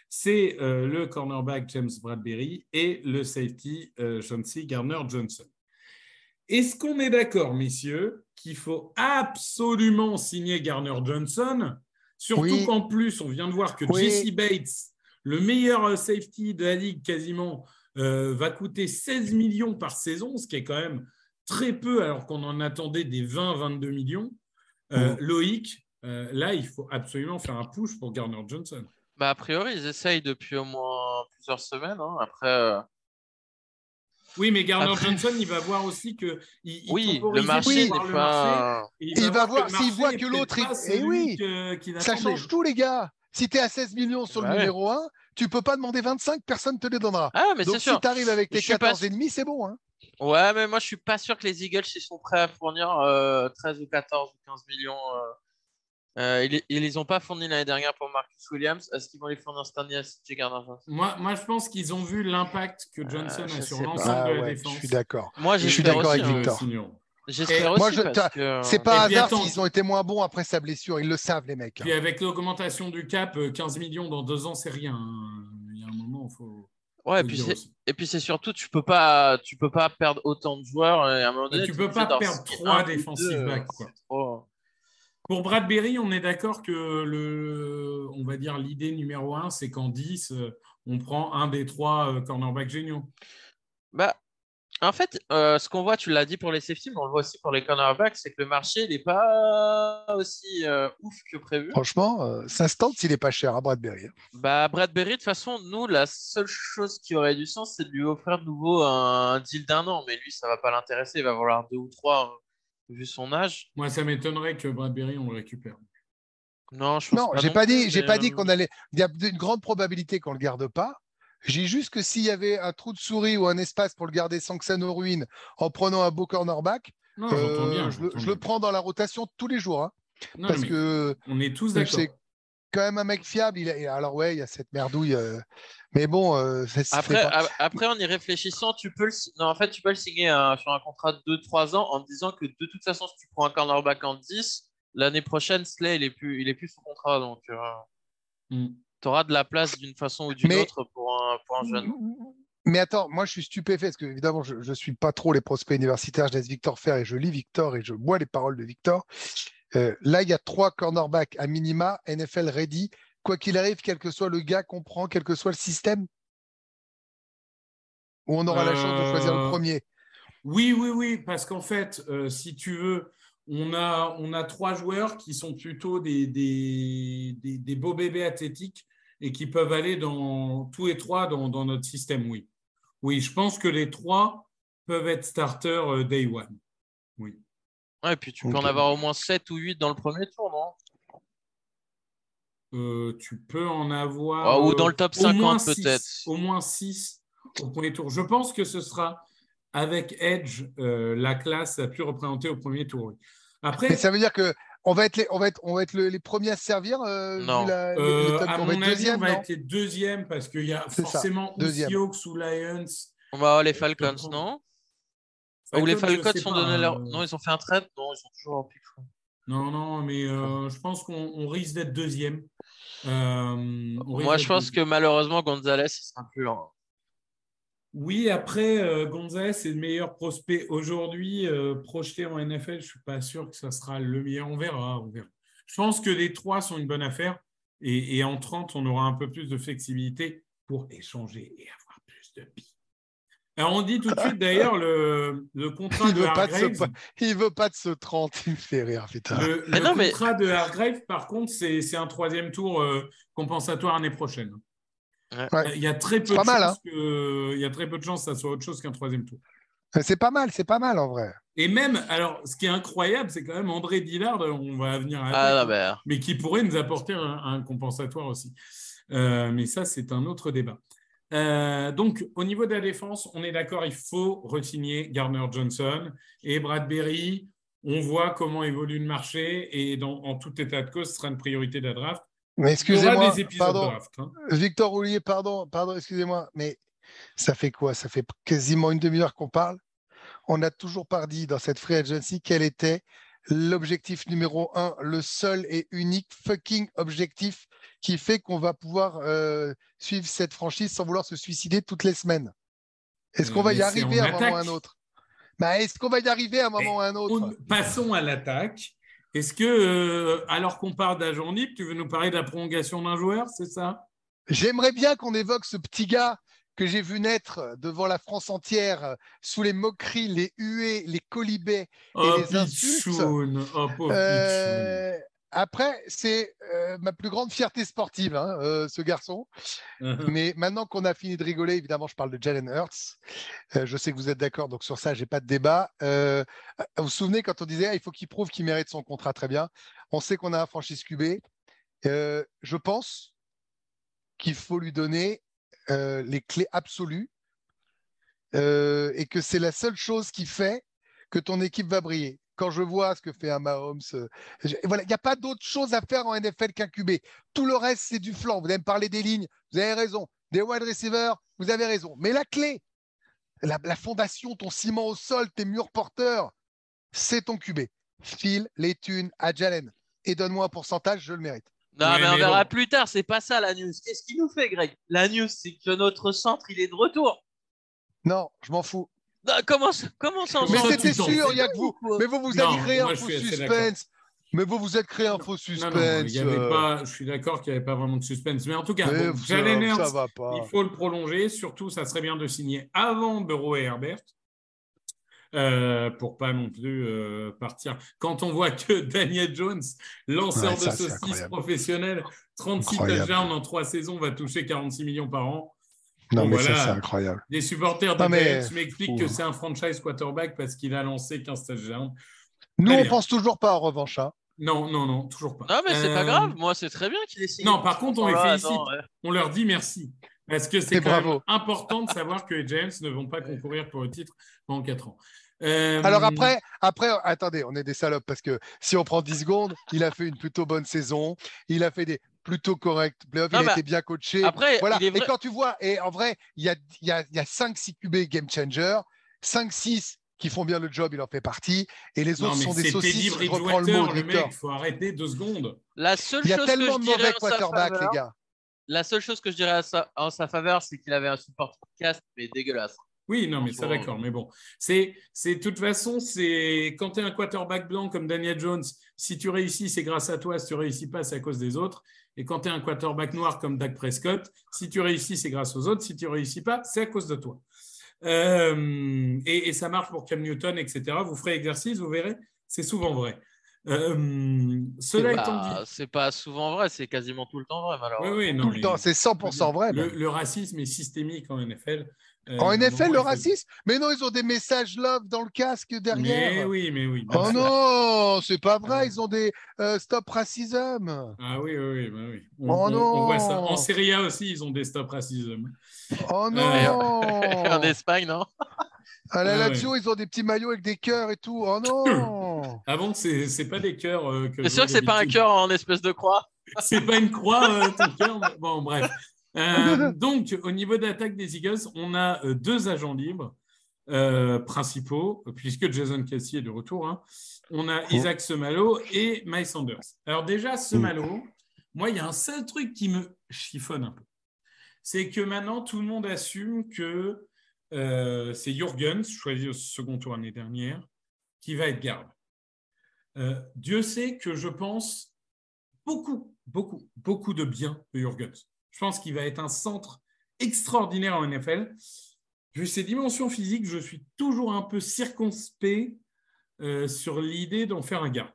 c'est euh, le cornerback James Bradbury et le safety euh, Chauncey Gardner-Johnson. Est-ce qu'on est d'accord, messieurs, qu'il faut absolument signer Garner-Johnson Surtout Oui. qu'en plus, on vient de voir que Oui. Jesse Bates, le meilleur euh, safety de la ligue quasiment, euh, va coûter 16 millions par saison, ce qui est quand même très peu alors qu'on en attendait des 20-22 millions. Euh, Mm. Loïc, euh, là, il faut absolument faire un push pour Garner Johnson. Bah, a priori, ils essayent depuis au moins plusieurs semaines. hein. Après, euh, Oui, mais Garner Après- Johnson, il va voir aussi que il, il oui, le marché par n'est le marché, pas. et Il va voir- s'il voit est que l'autre, pas il- eh oui, Ça change tout, les gars. Si tu es à 16 millions sur le numéro 1, tu peux pas demander 25, personne te les donnera. Ah, mais Donc c'est si tu arrives avec tes suis pas 14 et demi, c'est bon. Hein. Ouais, mais moi, je suis pas sûr que les Eagles ils sont prêts à fournir euh, 13 ou 14 ou 15 millions. euh. Euh, ils, ils les ont pas fournis l'année dernière pour Marcus Williams. Est-ce qu'ils vont les fournir cette année à CJ Gardner Johnson? Moi, moi, je pense qu'ils ont vu l'impact que Johnson Euh, je a sur l'ensemble Ah de la ouais, je défense. suis d'accord. Moi, Je suis d'accord avec hein. Victor. J'espère Et aussi moi, je- parce que C'est Et pas hasard attends. s'ils ont été moins bons après sa blessure. Ils le savent, les mecs. hein. Puis avec l'augmentation du cap, euh, 15 millions dans deux ans, c'est rien. hein. Il y a un moment, il faut. ouais, et puis et puis c'est surtout tu peux pas tu peux pas perdre autant de joueurs et à un moment donné tu t'es peux pas perdre trois quoi. trop. Pour Bradbury, on est d'accord que le, on va dire l'idée numéro un, c'est qu'en 10, euh, on prend un des trois euh, cornerbacks géniaux. Bah, en fait, euh, ce qu'on voit, tu l'as dit pour les safety, mais on le voit aussi pour les cornerbacks, c'est que le marché n'est pas aussi euh, ouf que prévu. Franchement, euh, ça se tente s'il est pas cher à Bradbury. hein. Bah, Bradbury, de toute façon, nous, la seule chose qui aurait du sens, c'est de lui offrir de nouveau un deal d'un an. Mais lui, ça va pas l'intéresser. Il va vouloir deux ou trois, hein, vu son âge. Moi, ça m'étonnerait que Bradbury, on le récupère. Non, je Non, pas. j'ai non pas dit, j'ai pas dit qu'on allait. Il y a une grande probabilité qu'on le garde pas. J'ai juste que s'il y avait un trou de souris ou un espace pour le garder sans que ça nous ruine en prenant un beau cornerback, Non, j'entends euh, bien. je, le, je prends dans la rotation tous les jours. hein, Non, parce mais que on est tous d'accord. Quand même un mec fiable. Il a- alors ouais, il y a cette merdouille. euh, mais bon, euh, ça Après, pas. après, en y réfléchissant, tu peux le, non, en fait, tu peux le signer euh, sur un contrat de 2-3 ans en te disant que de toute façon, si tu prends un cornerback en 10, l'année prochaine, Slay, il est plus, il est plus sous contrat. Donc, Mm. tu auras de la place d'une façon ou d'une Mais- autre pour un, pour un jeune. Mais attends, moi je suis stupéfait parce que évidemment je ne suis pas trop les prospects universitaires, je laisse Victor faire et je lis Victor et je bois les paroles de Victor. Euh, là, il y a trois cornerbacks à minima, NFL ready, quoi qu'il arrive, quel que soit le gars qu'on prend, quel que soit le système. Ou on aura la chance de choisir le Euh, premier. Oui, oui, oui, parce qu'en fait, euh, si tu veux, on a, on a trois joueurs qui sont plutôt des, des, des- des beaux bébés athlétiques et qui peuvent aller dans tous les trois dans, dans notre système, oui. Oui, je pense que les trois peuvent être starters day one. Oui. Ouais, et puis tu peux en avoir au moins 7 ou 8 dans le premier tour, non? Euh, tu peux en avoir. Ah, ou euh, dans le top au moins 50 six, peut-être. Au moins 6 au premier tour. Je pense que ce sera avec Edge euh, la classe la plus représentée au premier tour. oui. Après, Mais ça veut dire que on va être les, on va être, on va être le- les premiers à se servir. euh, Non. la- à on mon va être avis, deuxième, on va non? être les deuxièmes parce qu'il y a forcément. Seahawks ou Lions. On va avoir les Falcons, comprends. Ou les Falcons, sont pas, donné leur. euh, Non, ils ont fait un trade Non, ils sont toujours en pick. Non, non, mais euh, je pense qu'on on risque d'être deuxième. Euh, Moi, je pense que malheureusement, Gonzalez, il sera plus là. Oui, après, euh, Gonzalez est le meilleur prospect aujourd'hui. projeté en NFL, je ne suis pas sûr que ça sera le meilleur. On verra, on verra. Je pense que les trois sont une bonne affaire. Et, et en 30, on aura un peu plus de flexibilité pour échanger et avoir plus de billes. Alors, on dit tout de suite, d'ailleurs, le, le contrat Il de veut pas de ce Hargraves. Il veut pas de ce 30, il me fait rire, putain. Le, Mais le non, mais- contrat de Hargrave, par contre, c'est c'est un troisième tour euh, compensatoire l'année prochaine. Ouais. Il y a très peu de mal, chances que, il y a très peu de chances que ça soit autre chose qu'un troisième tour. C'est pas mal, c'est pas mal en vrai. Et même, alors, ce qui est incroyable, c'est quand même André Dillard, on va venir à Ah, ben, mais qui pourrait nous apporter un, un compensatoire aussi. Euh, mais ça, c'est un autre débat. Euh, donc, au niveau de la défense, on est d'accord, il faut resigner Gardner Johnson et Bradbury. On voit comment évolue le marché et dans, en tout état de cause, ce sera une priorité de la draft. Mais excusez-moi, pardon, draft. hein. Victor Roulier, pardon, pardon, excusez-moi, mais ça fait quoi? Ça fait quasiment une demi-heure qu'on parle. On n'a toujours pas dit dans cette free agency quel était l'objectif numéro un, le seul et unique fucking objectif qui fait qu'on va pouvoir euh, suivre cette franchise sans vouloir se suicider toutes les semaines. Est-ce Euh, qu'on va y arriver à un moment ou à un autre? Bah, Est-ce qu'on va y arriver à un moment ou à un autre? On- passons à l'attaque. Est-ce que, euh, alors qu'on parle d'agent libre, tu veux nous parler de la prolongation d'un joueur, c'est ça? J'aimerais bien qu'on évoque ce petit gars que j'ai vu naître devant la France entière, euh, sous les moqueries, les huées, les colibets. Oh, les insultes. Pichoun. Oh. Euh, après, c'est euh, ma plus grande fierté sportive, hein, euh, ce garçon. Mais maintenant qu'on a fini de rigoler, évidemment, je parle de Jalen Hurts. Euh, je sais que vous êtes d'accord, donc sur ça, j'ai pas de débat. Euh, vous vous souvenez quand on disait ah, il faut qu'il prouve qu'il mérite son contrat très bien. On sait qu'on a un franchise QB. Euh, je pense qu'il faut lui donner euh, les clés absolues euh, et que c'est la seule chose qui fait que ton équipe va briller. Quand je vois ce que fait un Mahomes, euh, voilà, il n'y a pas d'autre chose à faire en NFL qu'un QB. Tout le reste, c'est du flanc. Vous allez me parler des lignes, vous avez raison. Des wide receivers, vous avez raison. Mais la clé, la, la fondation, ton ciment au sol, tes murs porteurs, c'est ton QB. File les thunes à Jalen et donne-moi un pourcentage, je le mérite. Non, mais on mais verra bon. plus tard. C'est pas ça la news. Qu'est-ce qu'il nous fait, Greg? La news, c'est que notre centre, il est de retour. Non, je m'en fous. Non, comment, ça- comment ça Mais c'était sûr, il n'y a que vous. Mais vous, vous Non, avez créé moi, un faux suspense. Mais vous, vous êtes créé un faux Non, suspense. non, il y avait euh, pas, je suis d'accord qu'il n'y avait pas vraiment de suspense. Mais en tout cas, bon, ça, ça va pas. il faut le prolonger. Surtout, ça serait bien de signer avant Burrow et Herbert. Euh, pour pas non plus euh, partir. Quand on voit que [LAUGHS] Daniel Jones, lanceur Ouais, ça, de saucisses professionnel, 36 Incroyable. touchdowns en trois saisons, va toucher 46 millions par an. Non, mais voilà. ça, c'est incroyable. Les supporters mais- Giants m'expliquent que c'est un franchise quarterback parce qu'il a lancé 15 touchdowns. Nous, on pense toujours pas en revanche. hein. Non, non, non, toujours pas. Non, mais c'est pas Euh, grave. Moi, c'est très bien qu'il ait signé. Non, par contre, on les Voilà, félicite. attends, ouais. On leur dit merci. Parce que c'est quand bravo. même important de savoir que les Giants ne vont pas concourir pour le titre pendant 4 ans. Euh, Alors après, après, attendez, on est des salopes parce que si on prend 10 secondes, il a fait une plutôt bonne saison. Il a fait des plutôt corrects playoffs. Il a été bien coaché. Après, voilà. Et quand tu vois, et en vrai, il y a, il y a, il y a 5-6 QB game changer, 5-6 qui font bien le job, il en fait partie. Et les autres sont des saucisses. Je reprends le mot, le Victor. mec, il faut arrter deux secondes. La seule Il y a chose tellement que de mauvais quarterbacks, les gars. La seule chose que je dirais à sa- en sa faveur, c'est qu'il avait un support cast, mais dégueulasse. Oui, non, mais Franchement, d'accord. Mais bon, c'est, c'est de toute façon, c'est quand tu es un quarterback blanc comme Daniel Jones, si tu réussis, c'est grâce à toi. Si tu réussis pas, c'est à cause des autres. Et quand tu es un quarterback noir comme Dak Prescott, si tu réussis, c'est grâce aux autres. Si tu réussis pas, c'est à cause de toi. Euh, et, et ça marche pour Cam Newton, etc. Vous ferez exercice, vous verrez, c'est souvent vrai. Euh, cela étant dit, c'est pas souvent vrai, c'est quasiment tout le temps vrai, oui, malheureusement. oui, non, Tout le temps, c'est 100% vrai. Le, racisme est systémique en NFL. Euh, En NFL, le racisme? Mais non, ils ont des messages love dans le casque derrière. Mais oui, mais oui. Oh [LAUGHS] non, c'est pas vrai, ils ont des euh, stop racism. Ah oui, oui, oui. bah oui. On, Oh on- on voit ça. non. En Serie A aussi, ils ont des stop racism. Oh non [LAUGHS] en Espagne, non? À la Ouais, Lazio, ils ont des petits maillots avec des cœurs et tout. Oh non [COUGHS] Ah bon, c'est c'est pas des cœurs euh, que. C'est je sûr que c'est pas un cœur en espèce de croix. [LAUGHS] C'est pas une croix, euh, [LAUGHS] ton cœur. Bon, bref. Euh, [LAUGHS] donc, au niveau d'attaque des Eagles, on a euh, deux agents libres euh, principaux, puisque Jason Kelsey est de retour. hein. On a Isaac Semalo et Miles Sanders. Alors, déjà, Semalo, moi, il y a un seul truc qui me chiffonne un peu. C'est que maintenant, tout le monde assume que euh, c'est Jurgens, choisi au second tour l'année dernière, qui va être garde. Euh, Dieu sait que je pense beaucoup, beaucoup, beaucoup de bien de Jurgens. Je pense qu'il va être un centre extraordinaire en NFL. Vu ses dimensions physiques, je suis toujours un peu circonspect euh, sur l'idée d'en faire un gars.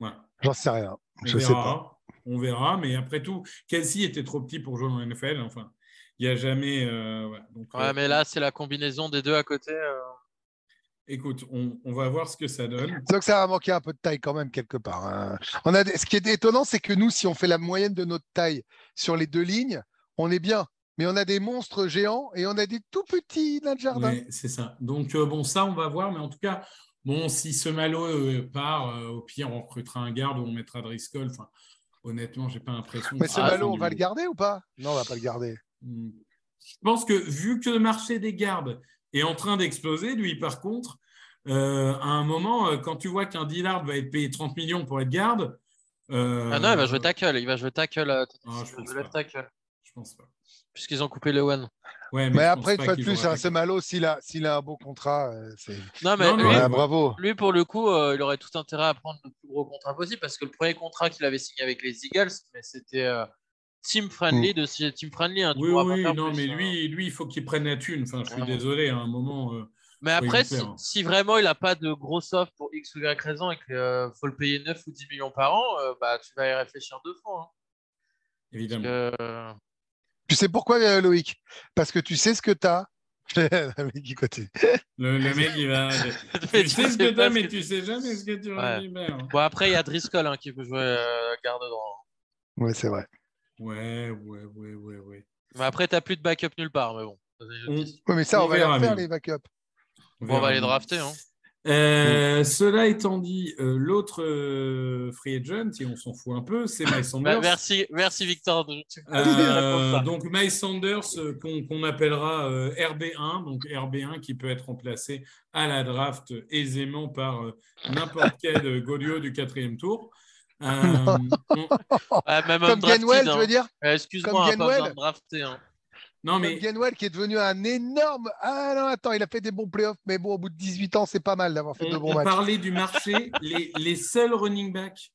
Voilà. J'en sais rien. On Je sais verra, pas. On verra, mais après tout, Kelsey était trop petit pour jouer en NFL. Enfin, il n'y a jamais. euh. Donc, Ouais, euh, mais là, c'est la combinaison des deux à côté. euh. écoute, on, on va voir ce que ça donne. Donc ça va manquer un peu de taille quand même quelque part. hein. On a Ce qui est étonnant, c'est que nous, si on fait la moyenne de notre taille sur les deux lignes, on est bien. Mais on a des monstres géants et on a des tout petits dans le jardin. Ouais, c'est ça. Donc, euh, bon, ça, on va voir. Mais en tout cas, bon, si ce malo euh, part, euh, au pire, on recrutera un garde ou on mettra Driscoll. Enfin, honnêtement, j'ai pas l'impression. Mais ce fasse on va le garder ou pas? Non, on va pas le garder. Hmm. Je pense que vu que le marché des gardes est en train d'exploser, lui, par contre, euh, à un moment, euh, quand tu vois qu'un Dillard va être payé 30 millions pour être garde. euh, Ah non, il va jouer tackle. Il va jouer tackle. euh, Ah, je pense tackle. Je pense pas. Puisqu'ils ont coupé le one. Ouais, Mais après, une fois de plus, un attaquer. Semalo, s'il a, s'il a un beau contrat, c'est. Non, mais Non, lui, Ouais, bravo. lui, pour le coup, euh, il aurait tout intérêt à prendre le plus gros contrat possible parce que le premier contrat qu'il avait signé avec les Eagles, mais c'était euh, team friendly de chez team friendly. hein, tu Oui, oui, non, plus, mais hein. lui, lui, il faut qu'il prenne la thune. Enfin, je suis désolé, à un moment. euh, Mais après, si, vraiment il n'a pas de gros offre pour X ou Y raison et qu'il faut le payer 9 ou 10 millions par an, euh, bah, tu vas y réfléchir deux fois. hein. évidemment. Que, euh, Tu sais pourquoi, euh, Loïc? Parce que tu sais ce que tu as. [LAUGHS] Le mec qui continue. Le, le mec, il va. [LAUGHS] Mais tu sais ce que t'as, mais que tu sais jamais ce que tu Ouais. récupères. Bon, après, il y a Driscoll hein, qui peut jouer euh, garde droit. hein. Ouais, c'est vrai. Ouais, ouais, ouais, ouais, ouais. Mais après, tu plus de backup nulle part. Mais bon, On- Ouais, mais ça, On on, va les faire, les backups. On Bon, on verra va les drafter. Hein. Euh, Cela étant dit, euh, l'autre euh, free agent, et on s'en fout un peu, c'est Miles [LAUGHS] Bah, Sanders. merci, merci Victor. [LAUGHS] Euh, donc Miles Sanders euh, qu'on appellera euh, RB1, donc RB1 qui peut être remplacé à la draft aisément par euh, n'importe quel Golio du quatrième tour. Euh, on- Ouais, même Comme undrafted, Gainwell, hein. tu veux dire Euh, Excuse-moi, Comme on a pas besoin Gainwell. de drafter. hein. non Comme mais Gainwell qui est devenu un énorme. Ah non, attends, il a fait des bons playoffs, mais bon, au bout de 18 ans, c'est pas mal d'avoir fait on, de bons on matchs. parlait du marché, [LAUGHS] les, les seuls running backs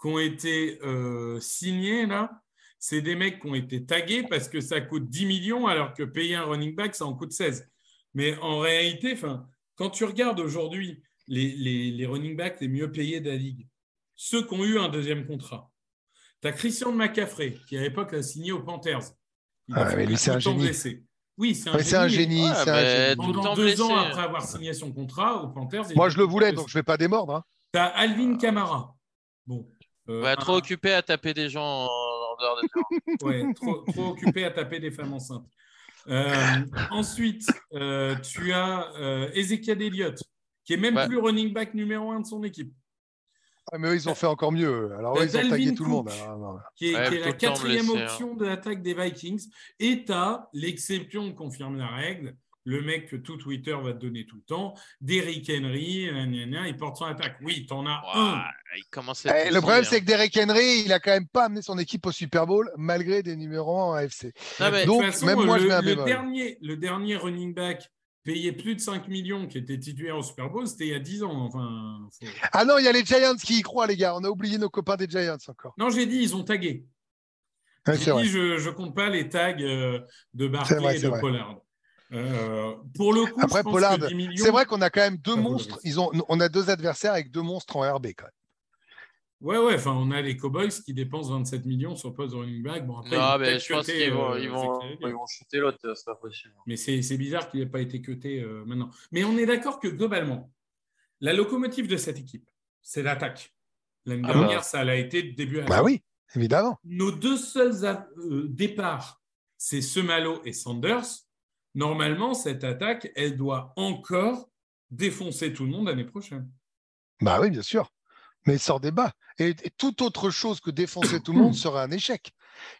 qui ont été euh, signés là, c'est des mecs qui ont été tagués parce que ça coûte 10 millions alors que payer un running back, ça en coûte 16. Mais en réalité, enfin, quand tu regardes aujourd'hui les, les, les running backs les mieux payés de la ligue, ceux qui ont eu un deuxième contrat, tu as Christian McCaffrey qui à l'époque a signé aux Panthers. Il a Ah, mais lui, c'est un tout le temps génie. blessé. Oui, c'est un, Ouais, un génie. Ouais, c'est un mais génie. tout le Pendant temps deux blessé. ans après avoir signé son contrat aux Panthers. Moi, je le voulais, blessé. donc je vais pas démordre. hein. T'as Alvin Kamara. Bon. euh, Ouais, trop un- occupé à taper des gens en, dehors des terrains. [LAUGHS] ouais, trop, trop occupé à taper des femmes enceintes. Euh, ensuite, euh, tu as euh, Ezekiel Elliott, qui est même Ouais. plus running back numéro un de son équipe, Ah, mais eux, ils ont fait encore mieux. Alors, eux, T'as ils ont tagué tout le monde. Alors, non. qui est, Ouais, qui est tout la quatrième blessé, hein. option de l'attaque des Vikings. Et tu as l'exception confirme la règle, le mec que tout Twitter va te donner tout le temps, Derrick Henry, il porte son attaque. Oui, t'en as un. Il commence à être Eh, le problème, hein. c'est que Derek Henry, il a quand même pas amené son équipe au Super Bowl malgré des numéros 1 en AFC. Non, mais- de Donc, toute façon, même moi, je mets un le bémol. dernier, le dernier running back payé plus de 5 millions qui était titulaire au Super Bowl, c'était il y a 10 ans. Enfin, faut- Ah non, il y a les Giants qui y croient, les gars. On a oublié nos copains des Giants encore. Non, j'ai dit, ils ont tagué. Ouais, J'ai dit, je ne compte pas les tags euh, de vrai, et de. Pollard. Euh, pour le coup, Après, je pense Pollard, que 10 millions, C'est vrai qu'on a quand même deux monstres. risque. Ils ont, on a deux adversaires avec deux monstres en RB quand même. Ouais, ouais, enfin, on a les Cowboys qui dépensent 27 millions sur le poste de running back. Bon, après, Non, mais je pense qu'ils vont, euh, ils vont, que- ils vont shooter l'autre, c'est pas possible. Mais c'est c'est bizarre qu'il n'ait pas été cuté euh, maintenant. Mais on est d'accord que globalement, la locomotive de cette équipe, c'est l'attaque. L'année Ah dernière, bah. ça l'a été de début à Bah oui, évidemment. Nos deux seuls a- euh, départs, c'est Semalo et Sanders. Normalement, cette attaque, elle doit encore défoncer tout le monde l'année prochaine. Bah oui, bien sûr. Mais il sort des bas. Et, et toute autre chose que défoncer tout le monde [COUGHS] serait un échec.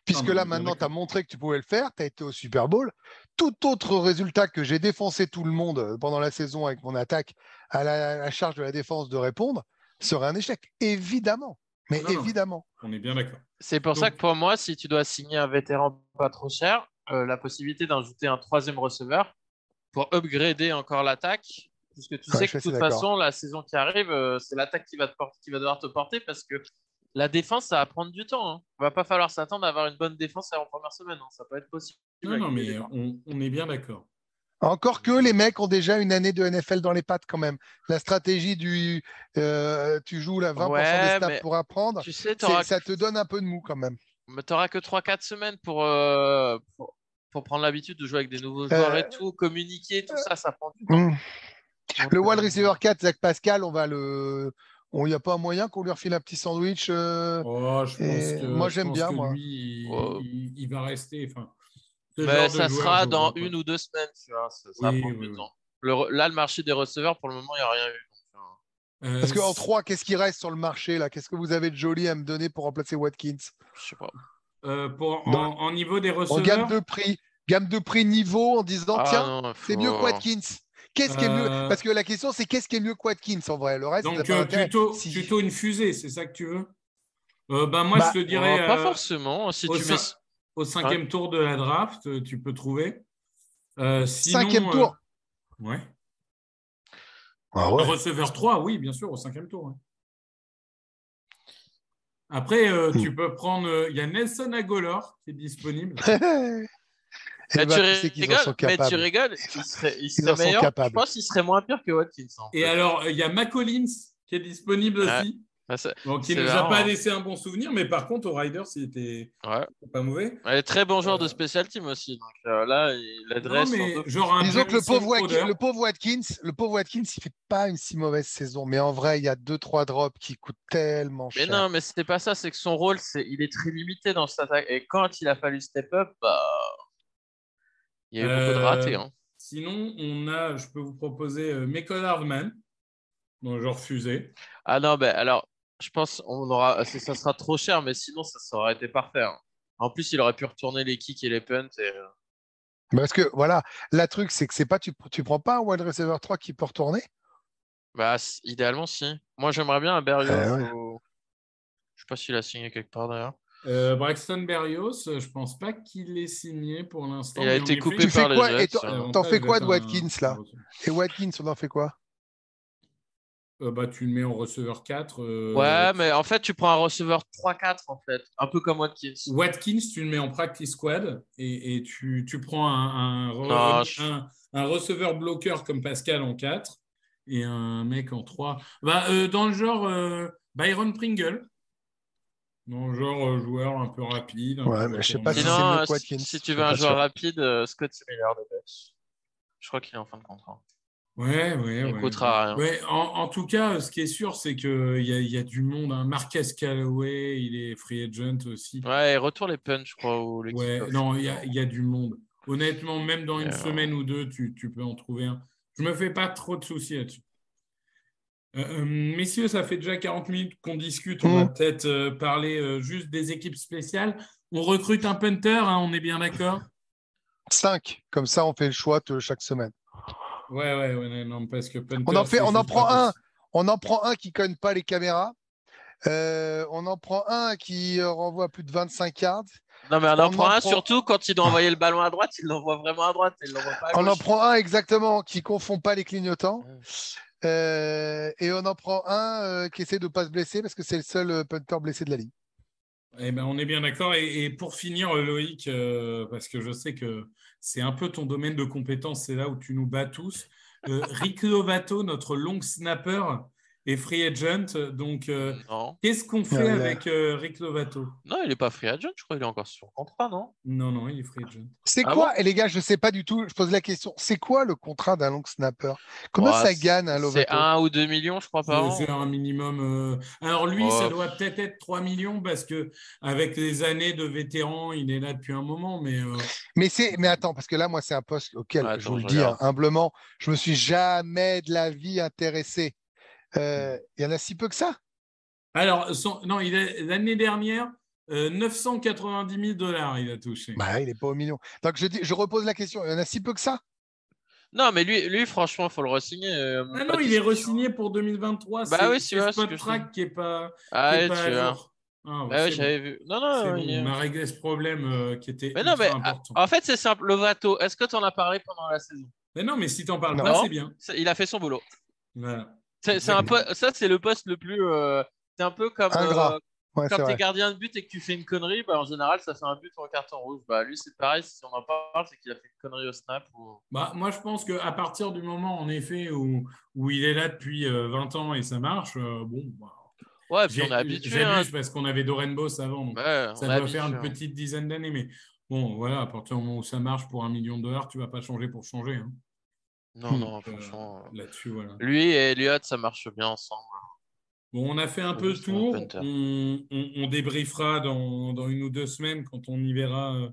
Puisque là, maintenant, tu as montré que tu pouvais le faire, tu as été au Super Bowl. Tout autre résultat que j'ai défoncé tout le monde euh, pendant la saison avec mon attaque à la, à la charge de la défense de répondre serait un échec. Évidemment. Mais Non, non. évidemment. On est bien d'accord. C'est pour ça que pour moi, si tu dois signer un vétéran pas trop cher, euh, la possibilité d'ajouter un troisième receveur pour upgrader encore l'attaque, puisque tu Ouais, sais que de toute façon, la saison qui arrive, euh, c'est l'attaque qui va, te porter- qui va devoir te porter parce que la défense, ça va prendre du temps. Hein. Il va pas falloir s'attendre à avoir une bonne défense en première semaine. hein. Ça peut être possible. Non, non, mais on, on est bien d'accord. Encore que les mecs ont déjà une année de NFL dans les pattes quand même. La stratégie du euh, tu joues la 20% Ouais, des snaps pour apprendre, Tu sais, ça te donne un peu de mou quand même. Mais tu n'auras que 3-4 semaines pour, euh, pour, pour prendre l'habitude de jouer avec des nouveaux joueurs Euh, et tout, communiquer, tout ça, ça prend du temps. Hmm. Le wide receiver 4, Zach Pascal, on va le. Il n'y a pas un moyen qu'on lui refile un petit sandwich euh, Oh, je pense Et que, moi, j'aime bien, que moi. lui, il, Ouais. il- il va rester. Enfin, Mais ça joueur, sera dans une ou deux semaines, tu vois. Ça, ça va Oui, prendre oui, du oui. temps. Le là, le marché des receveurs, pour le moment, il n'y a rien eu. donc, euh, Euh, Parce qu'en c'est- 3, qu'est-ce qui reste sur le marché là? Qu'est-ce que vous avez de joli à me donner pour remplacer Watkins? Je sais pas. euh, pour, en, en niveau des En receveurs, gamme de prix, gamme de prix niveau en disant Ah, tiens, c'est mieux que Watkins. Qu'est-ce qui est mieux Euh, Parce que la question c'est qu'est-ce qui est mieux que Watkins en vrai Le reste, donc pas euh, plutôt, Si- plutôt une fusée, c'est ça que tu veux? Euh, bah, Moi, Bah, je te dirais pas euh, forcément. Si au, tu mets... au cinquième tour de la draft, euh, tu peux trouver. Euh, sinon, Cinquième euh, tour. ouais. Ah ouais. Receveur 3, oui, bien sûr, au cinquième tour. Après, euh, Hmm. tu peux prendre. euh, Il y a Nelson Agolor qui est disponible. [LAUGHS] Eh Mais, ben, tu tu sais qu'ils en rigoles, sont mais tu rigoles, il serait, il Ils serait en sont meilleur. Je pense qu'il serait moins pire que Watkins. en Et alors, il y a McCollins qui est disponible Ouais. aussi. Ah, ça- Donc, il ne nous a pas laissé un bon souvenir, mais par contre, au Riders, il était Ouais. pas mauvais. Elle est très bon joueur de Euh, special team aussi. Donc euh, là, il Non, adresse. mais en deux- genre un Disons que le pauvre, Watkins, le pauvre Watkins, le pauvre Watkins, il fait pas une si mauvaise saison. Mais en vrai, il y a deux trois drops qui coûtent tellement Mais cher. non, mais c'est pas ça. C'est que son rôle, c'est il est très limité dans cette attaque. Et quand il a fallu step up, bah, il y a eu beaucoup de Euh, ratés. hein. Sinon, on a, je peux vous proposer euh, Michael Hardman, le genre fusée. Ah non, ben alors, je pense on aura, ça, ça sera trop cher, mais sinon ça, ça aurait été parfait. hein. En plus, il aurait pu retourner les kicks et les punts. Et... euh, Parce que voilà, la truc, c'est que c'est pas tu, tu prends pas un wide receiver 3 qui peut retourner? Bah, idéalement, si. Moi, j'aimerais bien un Berrios. Euh, ouais. au- Je sais pas s'il a signé quelque part d'ailleurs. Euh, Braxton Berrios, euh, je pense pas qu'il l'ait signé pour l'instant. Il a été coupé par les quoi Jets. et t'en- t'en fais quoi de Watkins là? Et Watkins, on en fait quoi? Euh, bah, tu le mets en receveur 4. euh, Ouais, mais en fait, tu prends un receveur 3-4 en fait, un peu comme Watkins. Watkins, tu le mets en practice squad et, et tu, tu prends un, un, re- Non, je- un- un receveur bloqueur comme Pascal en 4 et un mec en 3. Bah, euh, dans le genre euh, Byron Pringle. Le genre euh, joueur un peu rapide. un Ouais, peu mais je sais pas si c'est Sinon, euh, si, Watkins, si tu veux un joueur sûr. rapide, euh, Scott Miller de Bucks. Je crois qu'il est en fin de contrat. Ouais, ouais, Il ouais. coûtera rien. Ouais, en, en tout cas, ce qui est sûr, c'est qu'il y a, il y a du monde. Hein. Marquez Callaway, il est free agent aussi. Ouais, et retour les punts, je crois, ou les Ouais, non, il y a, il y a du monde. Honnêtement, même dans une euh, semaine ou deux, tu, tu peux en trouver un. Je me fais pas trop de soucis là-dessus. Euh, messieurs, ça fait déjà 40 minutes qu'on discute. On va Mm. peut-être euh, parler euh, juste des équipes spéciales. On recrute un punter, hein, on est bien d'accord? 5. Comme ça, on fait le choix de chaque semaine. Ouais, ouais, ouais, non, parce que Punter, On en, fait, c'est on en juste prend un. possible. On en prend un qui cogne pas les caméras. Euh, on en prend un qui renvoie plus de 25 yards. Non, mais on en prend en un, prend- surtout quand il doit envoyer le ballon à droite, il l'envoie vraiment à droite, il l'envoie pas à On en prend un exactement qui confond pas les clignotants. Euh, et on en prend un euh, qui essaie de pas se blesser parce que c'est le seul euh, punter blessé de la ligue. Eh ben, on est bien d'accord. Et, pour finir, Loïc, parce que je sais que c'est un peu ton domaine de compétence, c'est là où tu nous bats tous. Rick Lovato, notre long snapper, est free agent. Donc, euh, qu'est-ce qu'on fait avec euh, Rick Lovato? Non, il est pas free agent, je crois qu'il est encore sur contrat, non? Non, non, il est free agent. C'est Ah quoi, et les gars, je sais pas du tout, je pose la question, c'est quoi le contrat d'un long snapper? Combien Ouais, ça gagne un C'est Lovato 1 ou 2 millions, je crois, par C'est an. un minimum. euh, Alors lui, ça doit peut-être être 3 millions parce que avec les années de vétéran, il est là depuis un moment. Mais euh, Mais c'est, mais attends, parce que là, moi, c'est un poste auquel, Attends, je vous le dis hein, humblement, je me suis jamais de la vie intéressé. Euh, Il y en a si peu que ça? Alors son- non, il est l'année dernière. euh, 990 000 dollars, il a touché. Bah, il est pas au million. Donc, je, dis, je repose la question, il y en a si peu que ça? Non, mais lui, lui franchement, il faut le re-signer. euh, Ah pas non, de il est re-signé pour 2023. Bah c'est- oui, c'est tu que je Track qui est pas, Ah, qui est ouais, pas tu vois. Ah, ouais, Ah j'avais bon. vu. Non, non, non, bon, on a réglé ce problème euh, qui était Mais non, mais ah, important. en fait, c'est simple. Lovato, est-ce que tu en as parlé pendant la saison? Mais non, mais si t'en parles Non. pas, c'est bien. Il a fait son boulot. Voilà. C'est c'est un ça, c'est le poste le plus. euh, C'est un peu comme euh, Ouais, quand t'es gardien de but et que tu fais une connerie, bah, en général, ça fait un but ou un carton rouge. Bah, lui, c'est pareil. Si on en parle, c'est qu'il a fait une connerie au snap. Ou... Bah, moi, je pense qu'à partir du moment, en effet, où, où il est là depuis euh, 20 ans et ça marche, euh, bon, bah, Ouais, puis j'ai- on est habitué. Hein. parce qu'on avait Doren Boss avant, donc Ouais, ça doit habitué, faire une hein. petite dizaine d'années. Mais bon, voilà, à partir du moment où ça marche pour un million de dollars, tu vas pas changer pour changer. hein. Non, Hmm. non, euh, franchement. euh, Là-dessus, voilà. Lui et Elliott, ça marche bien ensemble. Bon, on a fait un peu le tour. On, on, on débriefera dans, dans une ou deux semaines quand on y verra euh,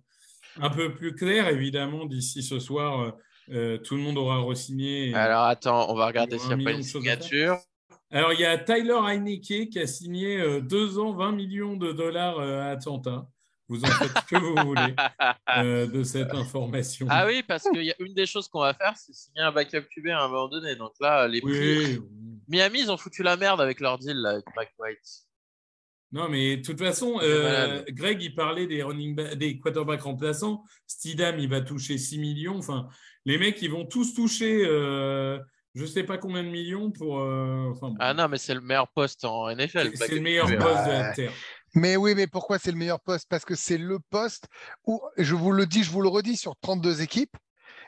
un peu plus clair. Évidemment, d'ici ce soir, euh, tout le monde aura re-signé. Alors, attends, on va regarder s'il n'y a pas une signature. Alors, il y a Tyler Heineke qui a signé euh, deux ans, 20 millions de dollars euh, à Atlanta. Vous en faites ce que vous voulez [LAUGHS] euh, de cette information. Ah oui, parce qu'il y a une des choses qu'on va faire, c'est signer un backup QB à un moment donné. Donc là, les prix. Oui. Miami, ils ont foutu la merde avec leur deal là, avec Mike White. Non, mais de toute façon, euh. Greg, il parlait des, running ba- des quarterbacks remplaçants. Stidham, il va toucher 6 millions. Enfin, les mecs, ils vont tous toucher euh, je ne sais pas combien de millions pour. euh, enfin, bon. Ah non, mais c'est le meilleur poste en NFL. C'est- le meilleur QB. poste de la. Terre. Mais oui, mais pourquoi c'est le meilleur poste? Parce que c'est le poste où, je vous le dis, je vous le redis, sur 32 équipes,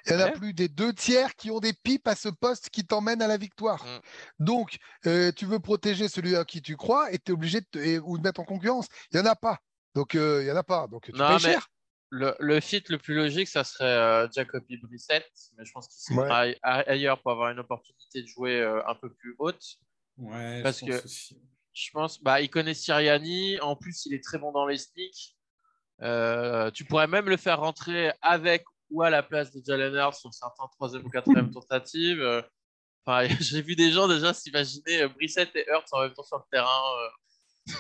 il y en a Ouais. plus des deux tiers qui ont des pipes à ce poste qui t'emmènent à la victoire. Mm. Donc, euh, tu veux protéger celui à qui tu crois et tu es obligé de te- et- ou de mettre en concurrence. Il n'y en a pas. Donc, euh, il n'y en a pas. Donc, tu Non, payes cher. Le, le fit le plus logique, ça serait euh, Jacoby Brissett, mais je pense qu'il signera aille- ailleurs pour avoir une opportunité de jouer euh, un peu plus haute. Ouais, je Parce pense que- aussi. Je pense, bah, il connaît Siriani. En plus, il est très bon dans les sneaks. Euh, tu pourrais même le faire rentrer avec ou à la place de Jalen Hurts sur certains troisième ou quatrième [LAUGHS] tentatives. Euh, Enfin, [LAUGHS] j'ai vu des gens déjà s'imaginer euh, Brissett et Hurts en même temps sur le terrain.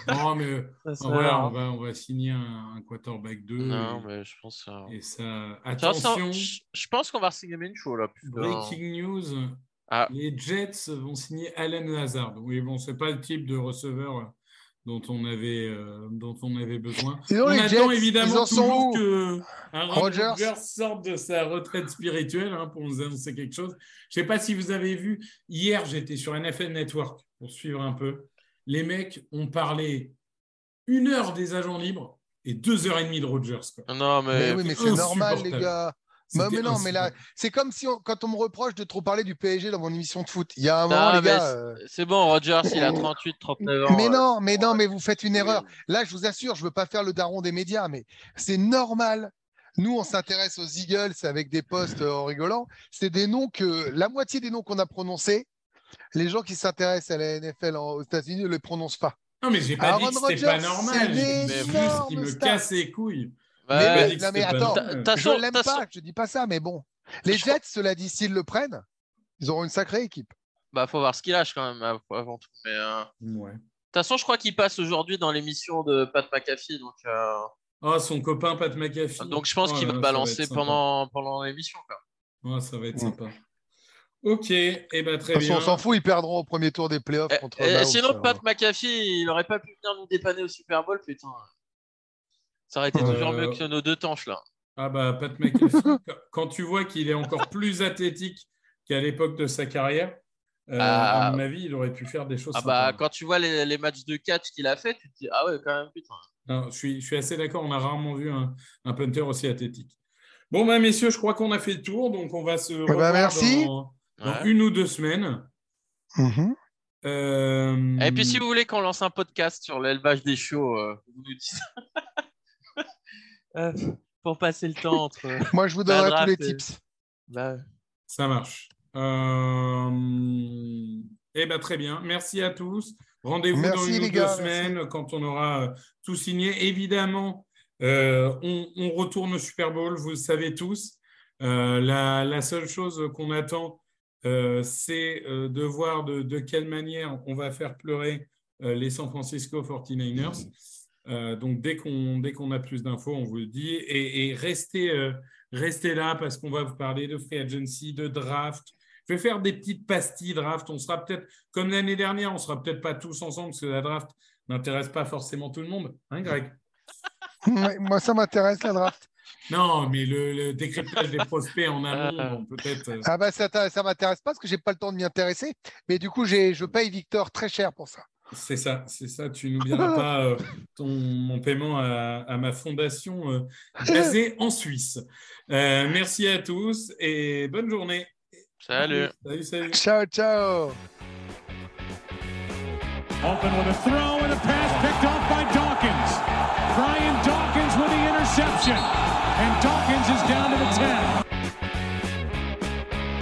euh. Non, mais [LAUGHS] Ça voilà, on va, on va signer un, un quarterback 2. Non, et, mais je pense. et ça. Attention, je pense qu'on va signer Minshew là. breaking news. Ah. Les Jets vont signer Allen Lazard. Oui, bon, c'est pas le type de receveur euh, dont on avait, euh, dont on avait besoin. Donc, on les attend Jets, évidemment ils en sont toujours que Rodgers? Rodgers sorte de sa retraite spirituelle hein, pour nous annoncer quelque chose. Je sais pas si vous avez vu, hier j'étais sur NFL Network pour suivre un peu. Les mecs ont parlé une heure des agents libres et deux heures et demie de Rodgers. quoi. Non, mais. Mais oui, mais c'est normal, les gars. Mais, C'était mais non, mais là, c'est comme si on- quand on me reproche de trop parler du PSG dans mon émission de foot. Il y a un Non, moment, les mais gars. c'est- euh, C'est bon, Rodgers, il a 38, 39 ans. Mais euh, non, mais non, mais vous faites une oui. erreur. Là, je vous assure, je veux pas faire le daron des médias, mais c'est normal. Nous, on s'intéresse aux Eagles avec des posts euh, en rigolant. C'est des noms que la moitié des noms qu'on a prononcés, les gens qui s'intéressent à la NFL en- aux États-Unis ne les prononcent pas. Non, mais j'ai pas Aaron dit que c'était pas normal. une juste me star. casse les couilles. Mais- non, mais attends, Je l'aime pas, je dis pas ça, mais bon. Les Je crois- Jets, cela dit, s'ils le prennent, ils auront une sacrée équipe. Bah, faut voir ce qu'il lâche quand même av- avant tout. Mais, euh, de Ouais. toute façon, je crois qu'il passe aujourd'hui dans l'émission de Pat McAfee. Donc, euh, Oh, son copain Pat McAfee. Donc je pense Oh qu'il va balancer pendant, pendant l'émission. quoi. Ouais, ça va être Ouais. sympa. Ok, et ben très De façon, bien. on s'en fout, ils perdront au premier tour des playoffs Eh, contre eh, sinon, ça. Pat McAfee, il aurait pas pu venir nous dépanner au Super Bowl, putain. Ça aurait été Euh, toujours mieux que nos deux tanches là. Ah bah Pat McAfee, quand- quand tu vois qu'il est encore plus athlétique qu'à l'époque de sa carrière, euh, Ah. à mon avis, il aurait pu faire des choses. Ah bah sympas. quand tu vois les, les matchs de catch qu'il a fait, tu te dis ah ouais quand même putain. Non, je, suis, je suis assez d'accord, on a rarement vu un, un punter aussi athlétique. Bon, bah, messieurs, je crois qu'on a fait le tour, donc on va se bah, revoir merci. dans, dans Ouais. une ou deux semaines. Mhm. Euh, Et puis si vous voulez qu'on lance un podcast sur l'élevage des chiots, euh, vous nous dites. [LAUGHS] Euh, pour passer le temps entre. Moi, je vous donnerai tous les euh, tips. bah, Ça marche. Euh, Eh ben, très bien. Merci à tous. Rendez-vous dans une ou deux semaines quand on aura euh, tout signé. Évidemment, euh, on, on retourne au Super Bowl, vous le savez tous. Euh, la, la seule chose qu'on attend, euh, c'est euh, de voir de, de quelle manière on va faire pleurer euh, les San Francisco 49ers. Euh, donc, dès qu'on dès qu'on a plus d'infos, on vous le dit. Et, et restez, euh, restez là parce qu'on va vous parler de free agency, de draft. Je vais faire des petites pastilles draft. On sera peut-être, comme l'année dernière, on sera peut-être pas tous ensemble parce que la draft n'intéresse pas forcément tout le monde. Hein, Greg? Moi, ça m'intéresse, la draft. Non, mais le, le décryptage des prospects en amont, bon, peut-être. euh, Ah bah ça, ça m'intéresse pas parce que j'ai pas le temps de m'y intéresser. Mais du coup, j'ai, je paye Victor très cher pour ça. C'est ça, c'est ça. Tu n'oublieras [LAUGHS] pas euh, ton, mon paiement à, à ma fondation euh, basée en Suisse. Euh, merci à tous et bonne journée. salut. Salut, salut. Ciao, ciao. Open with a throw and a pass picked off by Dawkins. Brian Dawkins with the interception. And Dawkins is down to the 10.